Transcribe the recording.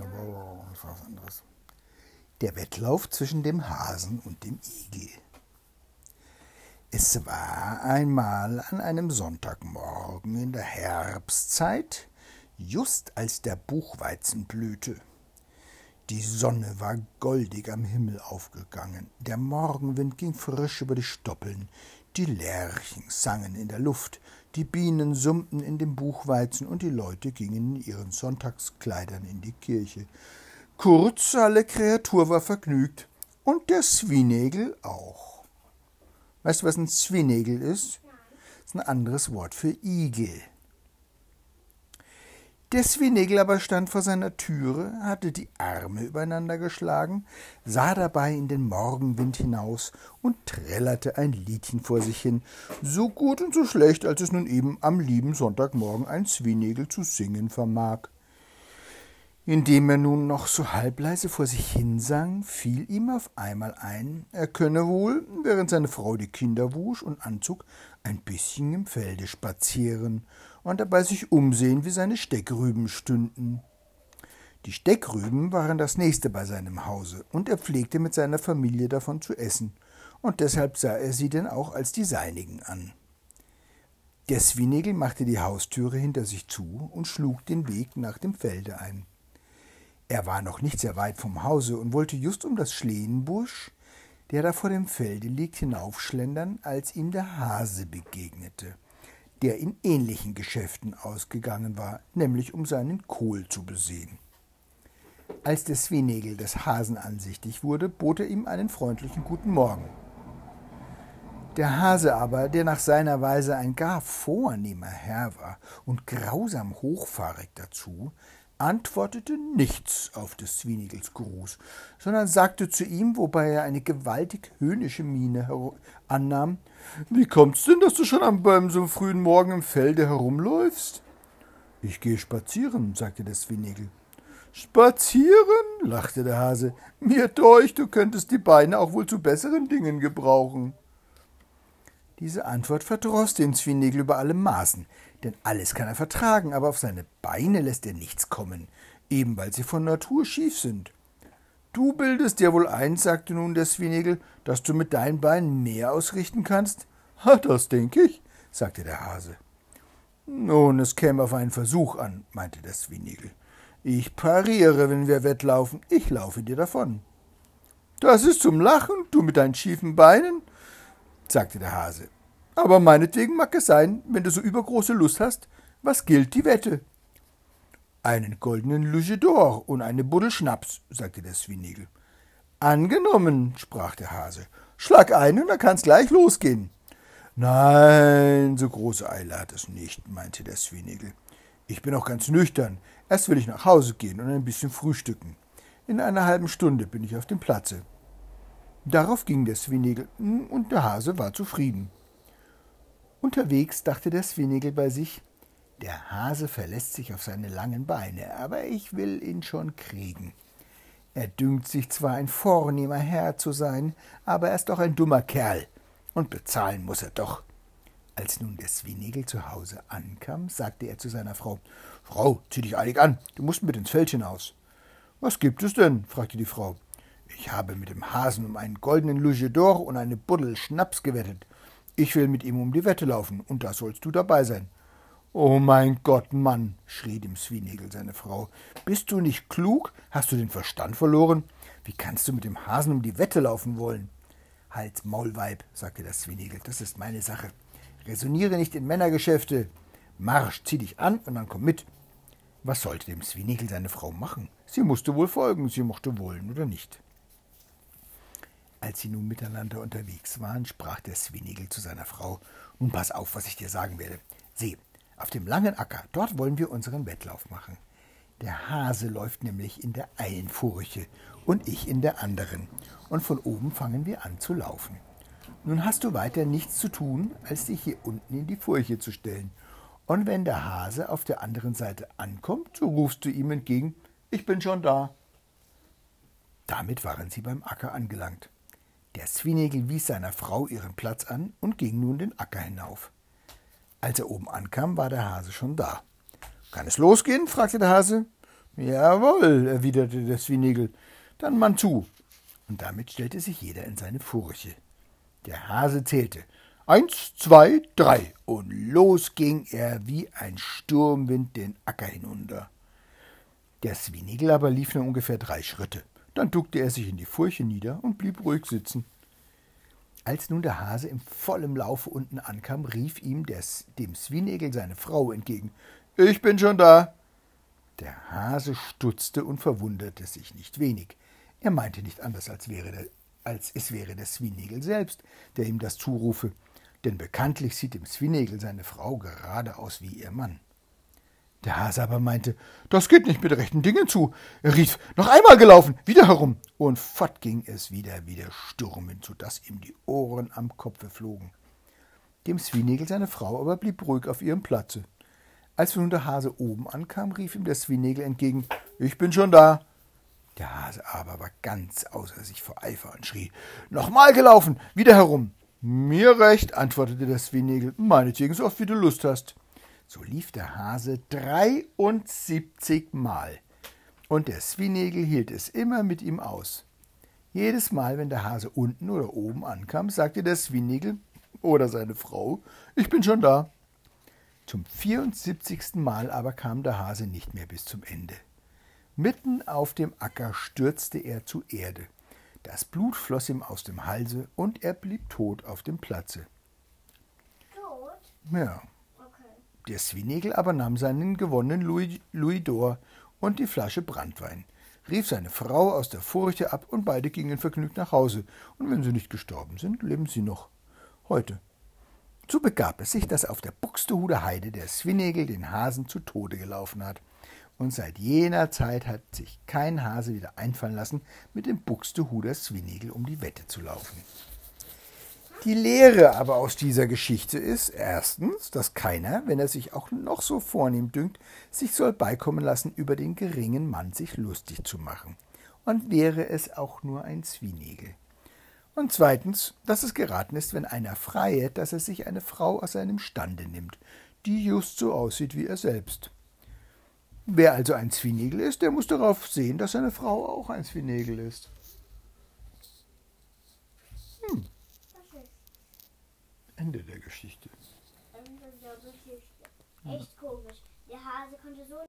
Oh, das war was anderes. Der Wettlauf zwischen dem Hasen und dem Igel. Es war einmal an einem Sonntagmorgen in der Herbstzeit, just als der Buchweizen blühte. Die Sonne war goldig am Himmel aufgegangen, der Morgenwind ging frisch über die Stoppeln, die Lerchen sangen in der Luft, die Bienen summten in dem Buchweizen und die Leute gingen in ihren Sonntagskleidern in die Kirche. Kurz, alle Kreatur war vergnügt und der Swinegel auch. Weißt du, was ein Swinegel ist? Das ist ein anderes Wort für Igel. Der Swinegel aber stand vor seiner Türe, hatte die Arme übereinander geschlagen, sah dabei in den Morgenwind hinaus und trällerte ein Liedchen vor sich hin, so gut und so schlecht, als es nun eben am lieben Sonntagmorgen ein Swinegel zu singen vermag. Indem er nun noch so halbleise vor sich hinsang, fiel ihm auf einmal ein, er könne wohl, während seine Frau die Kinder wusch und anzog, ein bisschen im Felde spazieren und dabei sich umsehen, wie seine Steckrüben stünden. Die Steckrüben waren das nächste bei seinem Hause, und er pflegte mit seiner Familie davon zu essen, und deshalb sah er sie denn auch als die seinigen an. Der Swinegel machte die Haustüre hinter sich zu und schlug den Weg nach dem Felde ein. Er war noch nicht sehr weit vom Hause und wollte just um das Schlehenbusch, der da vor dem Felde liegt, hinaufschlendern, als ihm der Hase begegnete der in ähnlichen Geschäften ausgegangen war, nämlich um seinen Kohl zu besehen. Als der Swinegel des Hasen ansichtig wurde, bot er ihm einen freundlichen Guten Morgen. Der Hase aber, der nach seiner Weise ein gar vornehmer Herr war und grausam hochfahrig dazu, antwortete nichts auf des Zwinigels Gruß, sondern sagte zu ihm, wobei er eine gewaltig höhnische Miene annahm, Wie kommt's denn, dass du schon beim so frühen Morgen im Felde herumläufst? Ich gehe spazieren, sagte der Zwinigel. Spazieren? lachte der Hase. Mir deucht, du könntest die Beine auch wohl zu besseren Dingen gebrauchen. Diese Antwort verdroß den Zwinigel über alle Maßen, denn alles kann er vertragen, aber auf seine Beine lässt er nichts kommen, eben weil sie von Natur schief sind. Du bildest dir wohl ein, sagte nun der Swinegel, dass du mit deinen Beinen mehr ausrichten kannst? Ha, das denke ich, sagte der Hase. Nun, es käme auf einen Versuch an, meinte der Swinegel. Ich pariere, wenn wir wettlaufen, ich laufe dir davon. Das ist zum Lachen, du mit deinen schiefen Beinen, sagte der Hase. Aber meinetwegen mag es sein, wenn du so übergroße Lust hast. Was gilt die Wette? Einen goldenen Luge d'Or und eine Buddel Schnaps, sagte der Swinegel. Angenommen, sprach der Hase. Schlag ein und dann kann's gleich losgehen. Nein, so große Eile hat es nicht, meinte der Swinegel. Ich bin auch ganz nüchtern. Erst will ich nach Hause gehen und ein bisschen frühstücken. In einer halben Stunde bin ich auf dem Platze. Darauf ging der Swinegel und der Hase war zufrieden. Unterwegs dachte der Swinegel bei sich, der Hase verlässt sich auf seine langen Beine, aber ich will ihn schon kriegen. Er dünkt sich zwar ein vornehmer Herr zu sein, aber er ist doch ein dummer Kerl, und bezahlen muss er doch. Als nun der Swinegel zu Hause ankam, sagte er zu seiner Frau Frau, zieh dich eilig an, du musst mit ins Feld hinaus. Was gibt es denn? fragte die Frau. Ich habe mit dem Hasen um einen goldenen Luge d'Or und eine Buddel Schnaps gewettet. Ich will mit ihm um die Wette laufen, und da sollst du dabei sein. Oh mein Gott, Mann, schrie dem Swinegel seine Frau. Bist du nicht klug? Hast du den Verstand verloren? Wie kannst du mit dem Hasen um die Wette laufen wollen? Halt, Maulweib, sagte der Swinegel, das ist meine Sache. Resoniere nicht in Männergeschäfte. Marsch, zieh dich an und dann komm mit. Was sollte dem Swinegel seine Frau machen? Sie musste wohl folgen, sie mochte wollen oder nicht. Als sie nun miteinander unterwegs waren, sprach der Swinigel zu seiner Frau Nun pass auf, was ich dir sagen werde. Sieh, auf dem langen Acker, dort wollen wir unseren Wettlauf machen. Der Hase läuft nämlich in der einen Furche und ich in der anderen, und von oben fangen wir an zu laufen. Nun hast du weiter nichts zu tun, als dich hier unten in die Furche zu stellen. Und wenn der Hase auf der anderen Seite ankommt, so rufst du ihm entgegen, ich bin schon da. Damit waren sie beim Acker angelangt. Der Swinegel wies seiner Frau ihren Platz an und ging nun den Acker hinauf. Als er oben ankam, war der Hase schon da. Kann es losgehen? fragte der Hase. Jawohl, erwiderte der Swinegel, dann Mann zu. Und damit stellte sich jeder in seine Furche. Der Hase zählte. Eins, zwei, drei. Und los ging er wie ein Sturmwind den Acker hinunter. Der Swinegel aber lief nur ungefähr drei Schritte. Dann duckte er sich in die Furche nieder und blieb ruhig sitzen. Als nun der Hase im vollen Laufe unten ankam, rief ihm der, dem Swinegel seine Frau entgegen. Ich bin schon da. Der Hase stutzte und verwunderte sich nicht wenig. Er meinte nicht anders, als, wäre der, als es wäre der Swinegel selbst, der ihm das zurufe, denn bekanntlich sieht dem Swinegel seine Frau gerade aus wie ihr Mann. Der Hase aber meinte, das geht nicht mit rechten Dingen zu. Er rief, noch einmal gelaufen, wieder herum. Und fort ging es wieder wie der Sturm hin, so dass ihm die Ohren am Kopfe flogen. Dem Swinegel seine Frau aber blieb ruhig auf ihrem Platze. Als nun der Hase oben ankam, rief ihm der Swinegel entgegen, ich bin schon da. Der Hase aber war ganz außer sich vor Eifer und schrie, nochmal gelaufen, wieder herum. Mir recht, antwortete der Swinegel, meinetwegen so oft wie du Lust hast. So lief der Hase dreiundsiebzig Mal, und der Swinegel hielt es immer mit ihm aus. Jedes Mal, wenn der Hase unten oder oben ankam, sagte der Swinegel oder seine Frau, ich bin schon da. Zum vierundsiebzigsten Mal aber kam der Hase nicht mehr bis zum Ende. Mitten auf dem Acker stürzte er zu Erde. Das Blut floss ihm aus dem Halse und er blieb tot auf dem Platze. Tot? Ja. Der Swinegel aber nahm seinen gewonnenen Louis, Louis d'Or und die Flasche Branntwein, rief seine Frau aus der Furche ab und beide gingen vergnügt nach Hause. Und wenn sie nicht gestorben sind, leben sie noch. Heute. So begab es sich, dass auf der Buxtehuder Heide der Swinegel den Hasen zu Tode gelaufen hat. Und seit jener Zeit hat sich kein Hase wieder einfallen lassen, mit dem Buxtehuder Swinegel um die Wette zu laufen. Die Lehre aber aus dieser Geschichte ist erstens, dass keiner, wenn er sich auch noch so vornehm dünkt, sich soll beikommen lassen, über den geringen Mann sich lustig zu machen. Und wäre es auch nur ein Swinegel. Und zweitens, dass es geraten ist, wenn einer freiet, dass er sich eine Frau aus seinem Stande nimmt, die just so aussieht wie er selbst. Wer also ein Swinegel ist, der muss darauf sehen, dass seine Frau auch ein Swinegel ist. Hm, Was ist? Ende der Geschichte. Ende der Geschichte. Echt komisch. Der Hase konnte so